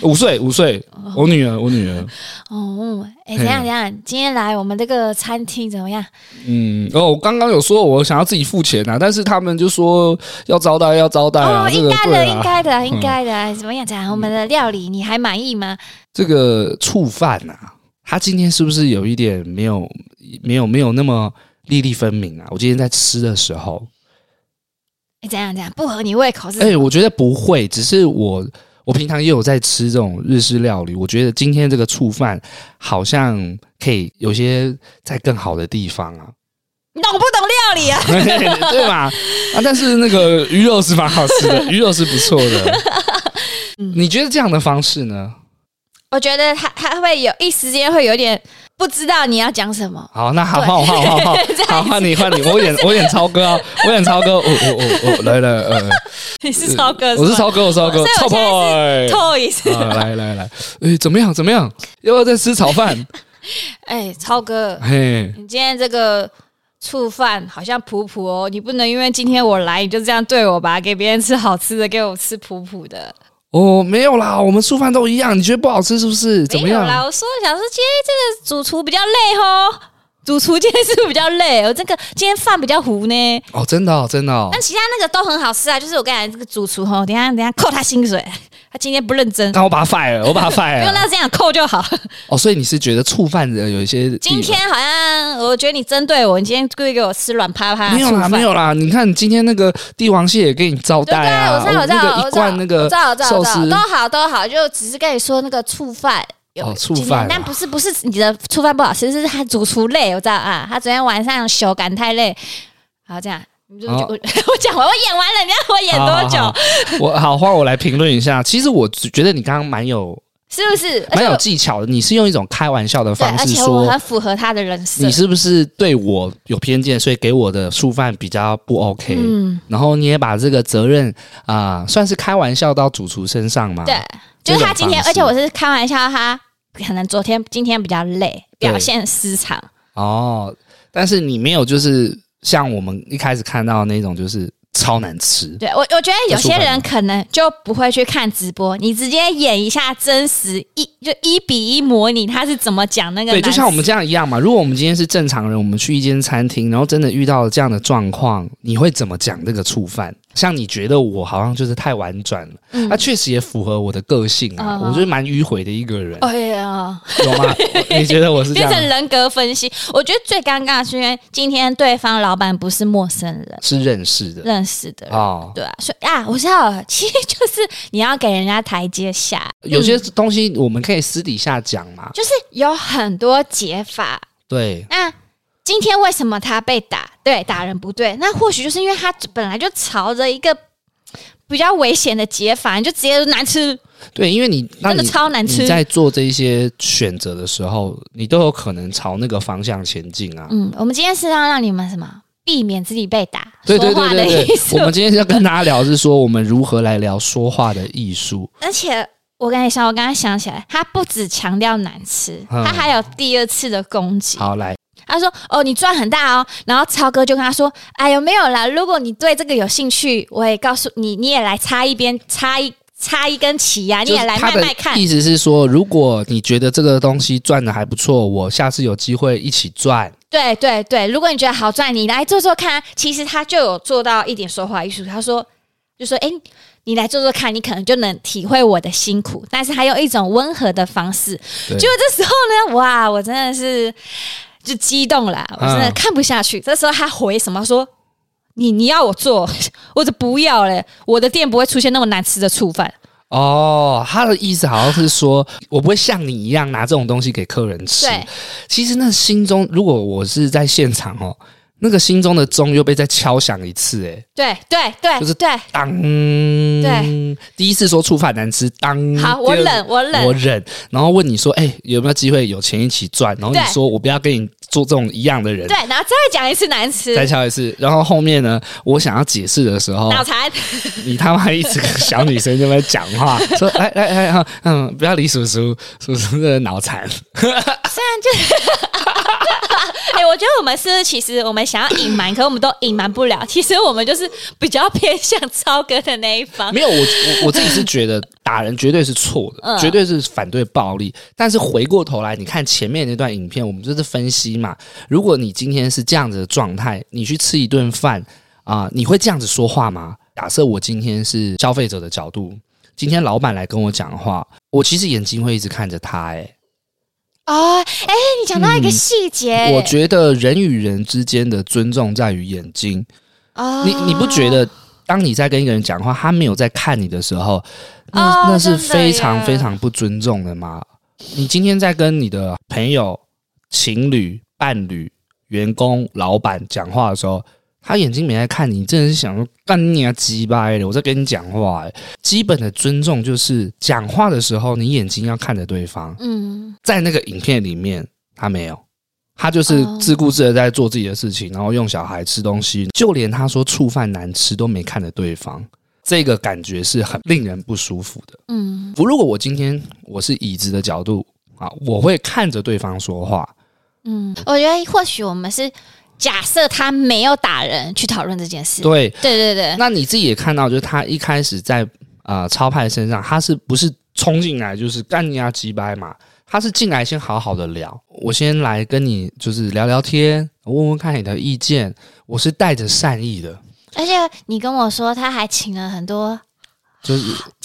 五岁，五岁。我女儿，我女儿。哦，哎，怎样怎样？今天来我们这个餐厅怎么样？嗯，哦，我刚刚有说我想要自己付钱啊，但是他们就说要招待，要招待啊。应该的，应该的，应该的。怎么样？怎样我们的料理，你还满意吗？这个醋饭啊，他今天是不是有一点没有、没有、没有那么粒粒分明啊？我今天在吃的时候，哎，怎样怎样？不合你胃口是？哎，我觉得不会，只是我。我平常也有在吃这种日式料理，我觉得今天这个醋饭好像可以有些在更好的地方啊。你懂不懂料理啊？[LAUGHS] 对吧？啊，但是那个鱼肉是蛮好吃的，[LAUGHS] 鱼肉是不错的。你觉得这样的方式呢？我觉得他他会有一时间会有点。不知道你要讲什么？好，那好，换我，换我，换我，好，[LAUGHS] 换你，换你，我演，我演超哥啊，我演超哥，我，[LAUGHS] 我，我，我，来来，呃，你是超哥，我是超哥，我是超哥，超派，超意思，来来来，哎，怎么样？怎么样？要不要再吃炒饭？[LAUGHS] 哎，超哥，嘿，你今天这个醋饭好像普普哦，你不能因为今天我来，你就这样对我吧？给别人吃好吃的，给我吃普普的。哦，没有啦，我们素饭都一样，你觉得不好吃是不是？怎么样？没有啦，我说想说今天这个主厨比较累哦，主厨今天是不是比较累？我这个今天饭比较糊呢。哦，真的哦，真的哦。但其他那个都很好吃啊，就是我跟你讲这个主厨哦，等下等下扣他薪水。他今天不认真，那我把他 fire 了，我把他 [LAUGHS] fire 了。不用那这样扣就好。哦，所以你是觉得触犯的有一些？今天好像我觉得你针对我，你今天故意给我吃软趴趴。没有啦，没有啦。你看今天那个帝王蟹也给你招待啊，对对，我知道，我知道，一罐那个寿司都好都好，就只是跟你说那个触犯有醋饭，但不是不是你的触犯不好吃，是他主厨累，我知道啊，他昨天晚上手感太累。好，这样。我 [LAUGHS] 我讲完，我演完了，你要我演多久？好好好 [LAUGHS] 我好，换我来评论一下。其实我觉得你刚刚蛮有，是不是蛮有技巧的？你是用一种开玩笑的方式说，很符合他的人设。你是不是对我有偏见，所以给我的醋饭比较不 OK？嗯，然后你也把这个责任啊、呃，算是开玩笑到主厨身上嘛？对，就是他今天，而且我是开玩笑，他可能昨天、今天比较累，表现失常。哦，但是你没有就是。像我们一开始看到那种，就是超难吃。对我，我觉得有些人可能就不会去看直播，你直接演一下真实一就一比一模拟他是怎么讲那个。对，就像我们这样一样嘛。如果我们今天是正常人，我们去一间餐厅，然后真的遇到了这样的状况，你会怎么讲这个醋饭？像你觉得我好像就是太婉转了，那、嗯啊、确实也符合我的个性啊。哦、我就是蛮迂回的一个人。哎呀，有吗？[LAUGHS] 你觉得我是这样？变成人格分析。我觉得最尴尬的是因为今天对方老板不是陌生人，是认识的，认识的哦。对啊，所以啊，我知道，其实就是你要给人家台阶下。[LAUGHS] 有些东西我们可以私底下讲嘛，就是有很多解法。对，那。今天为什么他被打？对，打人不对，那或许就是因为他本来就朝着一个比较危险的解法，你就直接难吃。对，因为你真的超难吃。你在做这一些选择的时候，你都有可能朝那个方向前进啊。嗯，我们今天是要让你们什么？避免自己被打。对对对对对。我们今天要跟大家聊是说，我们如何来聊说话的艺术。而且我跟你说，我刚刚想起来，他不只强调难吃，他还有第二次的攻击。好，来。他说：“哦，你赚很大哦。”然后超哥就跟他说：“哎呦，没有啦。如果你对这个有兴趣，我也告诉你，你也来插一边，插一插一根旗呀，你也来卖卖看。”意思是说，如果你觉得这个东西赚的还不错，我下次有机会一起赚。对对对，如果你觉得好赚，你来做做看。其实他就有做到一点说话艺术。他说：“就说，哎，你来做做看，你可能就能体会我的辛苦。但是还有一种温和的方式。对就这时候呢，哇，我真的是。”就激动了，我真的看不下去。嗯、这时候他回什么说：“你你要我做，[LAUGHS] 我就不要嘞。我的店不会出现那么难吃的醋饭。”哦，他的意思好像是说我不会像你一样拿这种东西给客人吃。其实那心中，如果我是在现场哦。那个心中的钟又被再敲响一次，哎，对对对，就是对。当，对，第一次说触发难吃，当，好，我忍，我忍，我忍，然后问你说，哎，有没有机会有钱一起赚？然后你说我不要跟你做这种一样的人，对，然后再讲一次难吃，再敲一次，然后后面呢，我想要解释的时候，脑残，[LAUGHS] 你他妈一直跟小女生在那边讲话，[LAUGHS] 说，哎哎哎，嗯，不要理叔叔，叔叔的脑残，[LAUGHS] 虽然就。哎、欸，我觉得我们是其实我们想要隐瞒，可是我们都隐瞒不了。其实我们就是比较偏向超哥的那一方。没有，我我我自己是觉得打人绝对是错的，嗯、绝对是反对暴力。但是回过头来，你看前面那段影片，我们就是分析嘛。如果你今天是这样子的状态，你去吃一顿饭啊，你会这样子说话吗？假设我今天是消费者的角度，今天老板来跟我讲话，我其实眼睛会一直看着他、欸，哎。哦，哎，你讲到一个细节，嗯，我觉得人与人之间的尊重在于眼睛。哦，你你不觉得，当你在跟一个人讲话，他没有在看你的时候，那，哦，那是非常非常不尊重的吗？你今天在跟你的朋友、情侣、伴侣、员工、老板讲话的时候。他眼睛没在看你，真的是想说干你啊鸡掰的！我在跟你讲话，欸，基本的尊重就是讲话的时候，你眼睛要看着对方。嗯，在那个影片里面，他没有，他就是自顾自的在做自己的事情，然后用小孩吃东西，就连他说醋饭难吃都没看着对方，这个感觉是很令人不舒服的。嗯，不，如果我今天我是椅子的角度啊，我会看着对方说话。嗯，我觉得或许我们是。假设他没有打人，去讨论这件事。对对对对，那你自己也看到，就是他一开始在啊、呃、超派身上，他是不是冲进来就是干你啊鸡掰嘛？他是进来先好好的聊，我先来跟你就是聊聊天，问问看你的意见，我是带着善意的。而且你跟我说，他还请了很多。就是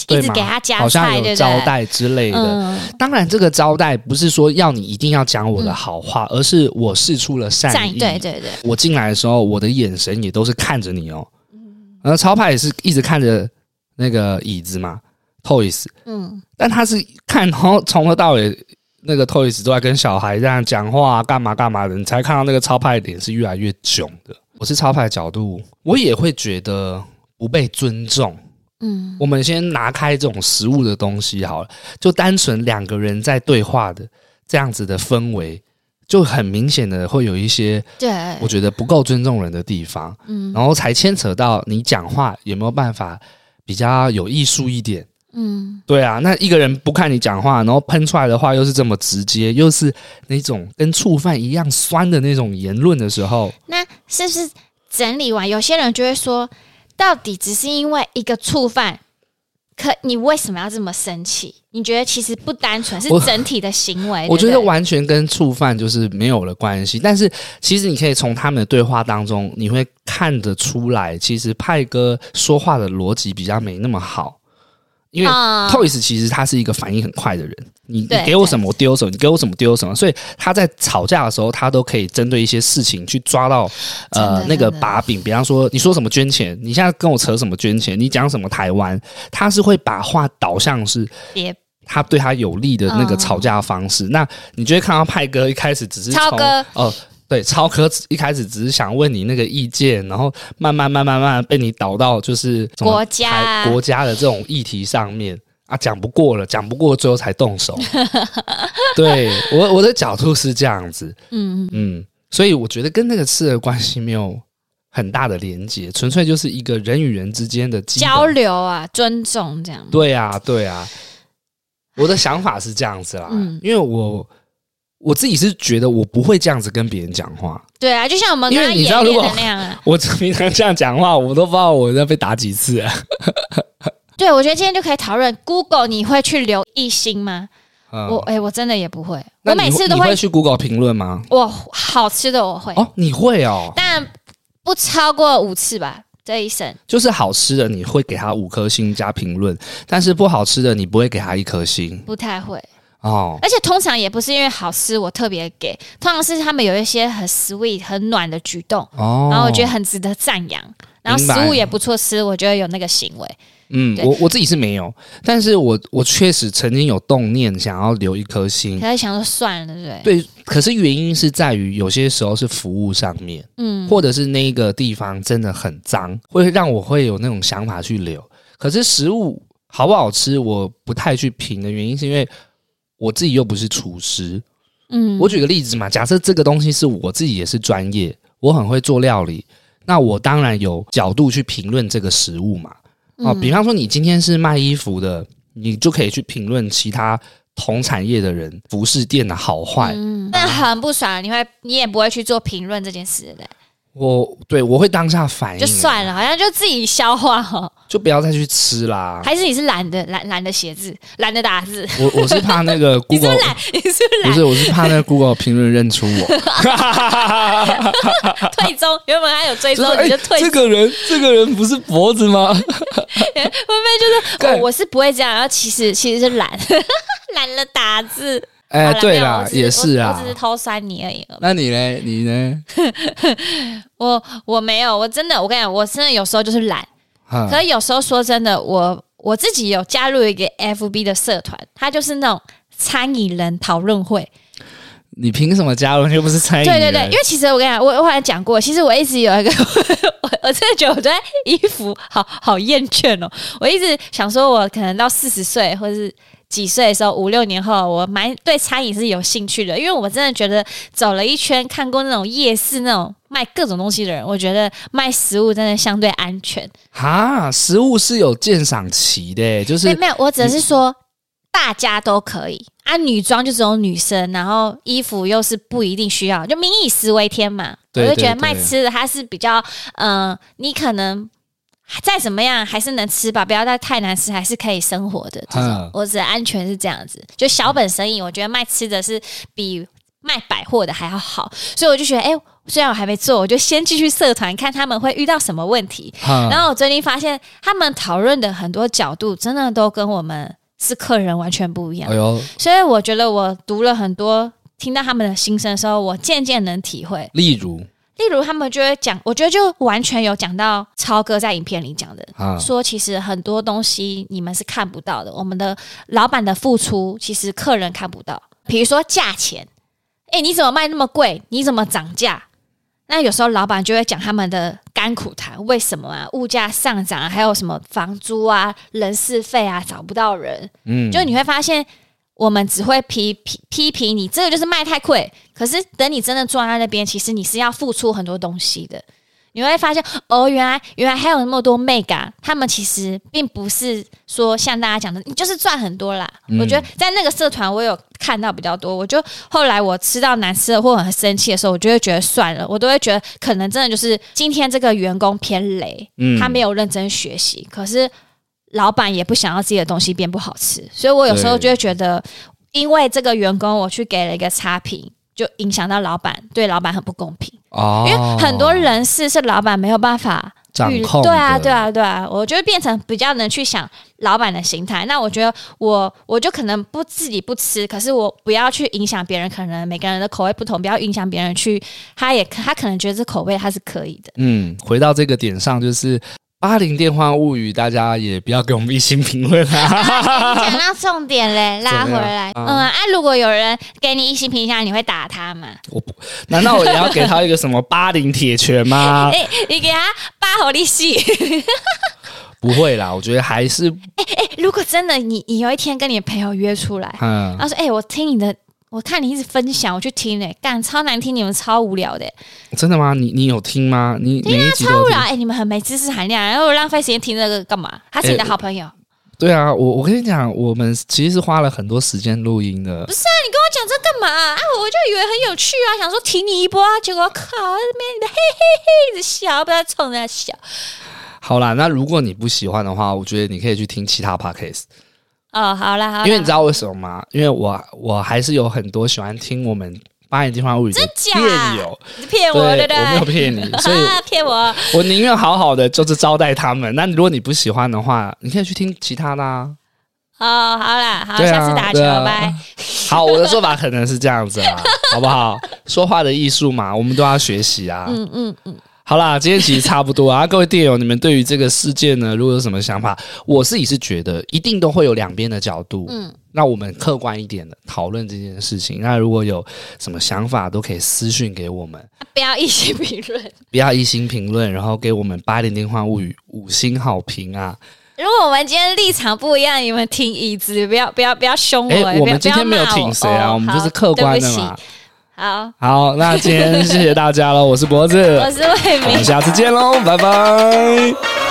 一直给他加菜，好像有招待之类的。嗯、当然，这个招待不是说要你一定要讲我的好话，嗯、而是我试出了善意。对对对，我进来的时候，我的眼神也都是看着你哦。嗯，然后超派也是一直看着那个椅子嘛，Toys。嗯，但他是看，然后从头到尾，那个 Toys 都在跟小孩这样讲话啊，干嘛干嘛的，你才看到那个超派的脸是越来越囧的。我是超派的角度，我也会觉得不被尊重。嗯，我们先拿开这种食物的东西好了，就单纯两个人在对话的这样子的氛围，就很明显的会有一些，对，我觉得不够尊重人的地方。嗯，然后才牵扯到你讲话有没有办法比较有艺术一点。嗯，对啊，那一个人不看你讲话，然后喷出来的话又是这么直接，又是那种跟触犯一样酸的那种言论的时候，那是不是整理完，有些人就会说？到底只是因为一个触犯，可你为什么要这么生气？你觉得其实不单纯是整体的行为，我，觉得完全跟触犯就是没有了关系。但是其实你可以从他们的对话当中，你会看得出来，其实派哥说话的逻辑比较没那么好。因为 Toys 其实他是一个反应很快的人，你你给我什么我丢什么，你给我什么丢什么，所以他在吵架的时候，他都可以针对一些事情去抓到呃那个把柄。比方说，你说什么捐钱，你现在跟我扯什么捐钱，你讲什么台湾，他是会把话导向是他对他有利的那个吵架方式。那你就会看到派哥一开始只是超哥哦。对，超哥一开始只是想问你那个意见，然后慢慢、慢慢、慢慢被你导到就是国家国家的这种议题上面啊，讲不过了，讲不过，最后才动手。[LAUGHS] 对我我的角度是这样子，嗯嗯，所以我觉得跟那个吃的关系没有很大的连接，纯粹就是一个人与人之间的交流啊，尊重这样。对啊，对啊，我的想法是这样子啦，嗯，因为我。我自己是觉得我不会这样子跟别人讲话。对啊，就像我们刚刚演练的那样啊。[LAUGHS] 我平常这样讲话，我都不知道我要被打几次啊。[LAUGHS] 对，我觉得今天就可以讨论 Google，你会去留一星吗？嗯、我哎、欸，我真的也不会。我每次都会，会去 Google 评论吗？我好吃的我会哦，你会哦，但不超过五次吧。这一生就是好吃的，你会给他五颗星加评论，但是不好吃的，你不会给他一颗星，不太会。哦，而且通常也不是因为好吃我特别给，通常是他们有一些很 sweet 很暖的举动，哦，然后我觉得很值得赞扬，然后食物也不错吃，我觉得有那个行为。嗯，我我自己是没有，但是我我确实曾经有动念想要留一颗心，可是想说算了，对不对？对，可是原因是在于有些时候是服务上面，嗯，或者是那个地方真的很脏，会让我会有那种想法去留。可是食物好不好吃，我不太去评的原因是因为。我自己又不是厨师，嗯，我举个例子嘛，假设这个东西是我自己也是专业，我很会做料理，那我当然有角度去评论这个食物嘛。哦，比方说你今天是卖衣服的，你就可以去评论其他同产业的人服饰店的好坏。嗯，但很不爽，你会你也不会去做评论这件事的。我对我会当下反应，就算了，好像就自己消化哈，就不要再去吃啦。还是你是懒得懒懒得写字，懒得打字？我我是怕那个 Google，[LAUGHS] 你是懒，[LAUGHS] 你是懒，不是，我是怕那个 Google 评论认出我，[LAUGHS] 退踪。原本还有追踪，你就退。这个人，这个人不是脖子吗？会不会就是我是不会这样，然后其实其实是懒，懒得打字。哎，欸、对啦，也是啊，我只是偷酸你而已。那你呢？你呢？[LAUGHS] 我我没有，我真的，我跟你讲，我真的有时候就是懒。可是有时候说真的，我我自己有加入一个 FB 的社团，它就是那种餐饮人讨论会。你凭什么加入？又不是餐饮。对对对，因为其实我跟你讲，我我好像讲过，其实我一直有一个，[LAUGHS] 我我真的觉得我对衣服好好厌倦哦。我一直想说，我可能到四十岁，或者是。几岁的时候，五六年后，我蛮对餐饮是有兴趣的，因为我真的觉得走了一圈，看过那种夜市那种卖各种东西的人，我觉得卖食物真的相对安全。哈，食物是有鉴赏期的，就是没有，我只是说大家都可以啊。女装就只有女生，然后衣服又是不一定需要，就民以食为天嘛。我就觉得卖吃的它是比较，嗯、呃，你可能。再怎么样还是能吃吧，不要再太难吃，还是可以生活的。这种呵我指的安全是这样子，就小本生意，我觉得卖吃的是比卖百货的还要好，所以我就觉得，哎、欸，虽然我还没做，我就先继续社团看他们会遇到什么问题。呵然后我最近发现，他们讨论的很多角度，真的都跟我们是客人完全不一样。哎呦，所以我觉得我读了很多，听到他们的心声的时候，我渐渐能体会。例如。例如，他们就会讲，我觉得就完全有讲到超哥在影片里讲的，啊、说其实很多东西你们是看不到的，我们的老板的付出其实客人看不到。比如说价钱，哎，你怎么卖那么贵？你怎么涨价？那有时候老板就会讲他们的甘苦谈，为什么啊？物价上涨，还有什么房租啊、人事费啊，找不到人。嗯，就你会发现。我们只会批批批评你，这个就是卖太贵。可是等你真的坐在那边，其实你是要付出很多东西的。你会发现哦，原来原来还有那么多妹嘎，他们其实并不是说像大家讲的，你就是赚很多啦。嗯、我觉得在那个社团，我有看到比较多。我就后来我吃到难吃的或很生气的时候，我就会觉得算了，我都会觉得可能真的就是今天这个员工偏雷，嗯、他没有认真学习，可是老板也不想要自己的东西变不好吃，所以我有时候就会觉得，因为这个员工我去给了一个差评。就影响到老板，对老板很不公平哦。因为很多人事是老板没有办法掌控，对啊，对啊，对啊。我就会变成比较能去想老板的心态。那我觉得我我就可能不自己不吃，可是我不要去影响别人。可能每个人的口味不同，不要影响别人去。他也他可能觉得这口味他是可以的。嗯，回到这个点上，就是。八零电话物语，大家也不要给我们一星评论啦！[LAUGHS] 讲到重点嘞，[LAUGHS] 拉回来。嗯啊，如果有人给你一星评价，你会打他吗？我不，难道我也要给他一个什么八零铁拳吗？[LAUGHS] 哎，你给他八好利息？不会啦，我觉得还是。哎哎，如果真的你，你有一天跟你的朋友约出来，嗯，他说：“哎，我听你的。”我看你一直分享，我去听嘞，干超难听，你们超无聊的。真的吗？你你有听吗？你对啊，超无聊。哎、欸，你们很没知识含量，然后浪费时间听这个干嘛？他是你的好朋友。欸、对啊，我我跟你讲，我们其实是花了很多时间录音的。不是啊，你跟我讲这干嘛啊？我就以为很有趣啊，想说听你一波啊，结果靠，那边你们嘿嘿嘿一直笑，不知道冲在笑。好啦，那如果你不喜欢的话，我觉得你可以去听其他 podcast。哦，好了好了，因为你知道为什么吗？因为我我还是有很多喜欢听我们八零电幻物语的电友，骗我对不对？我没有骗你，所以 [LAUGHS] 骗我。我宁愿好好的就是招待他们。那如果你不喜欢的话，你可以去听其他的啊。哦，好啦，好，下次打球拜。好，我的做法可能是这样子啊，好不好？说话的艺术嘛，我们都要学习啊。嗯嗯嗯。好啦，今天其实差不多 [LAUGHS] 啊，各位电友，你们对于这个事件呢，如果有什么想法，我自己是觉得一定都会有两边的角度。嗯，那我们客观一点的讨论这件事情。那如果有什么想法，都可以私讯给我们，不要一心评论，不要一心评论，然后给我们八点电话物语五星好评啊！如果我们今天立场不一样，你们挺椅子，不要不要不要凶我。哎，我们今天没有挺谁啊，我们就是客观的嘛。好，好，那今天谢谢大家喽，我是脖子，[LAUGHS] 我是魏明，我们下次见喽，拜拜。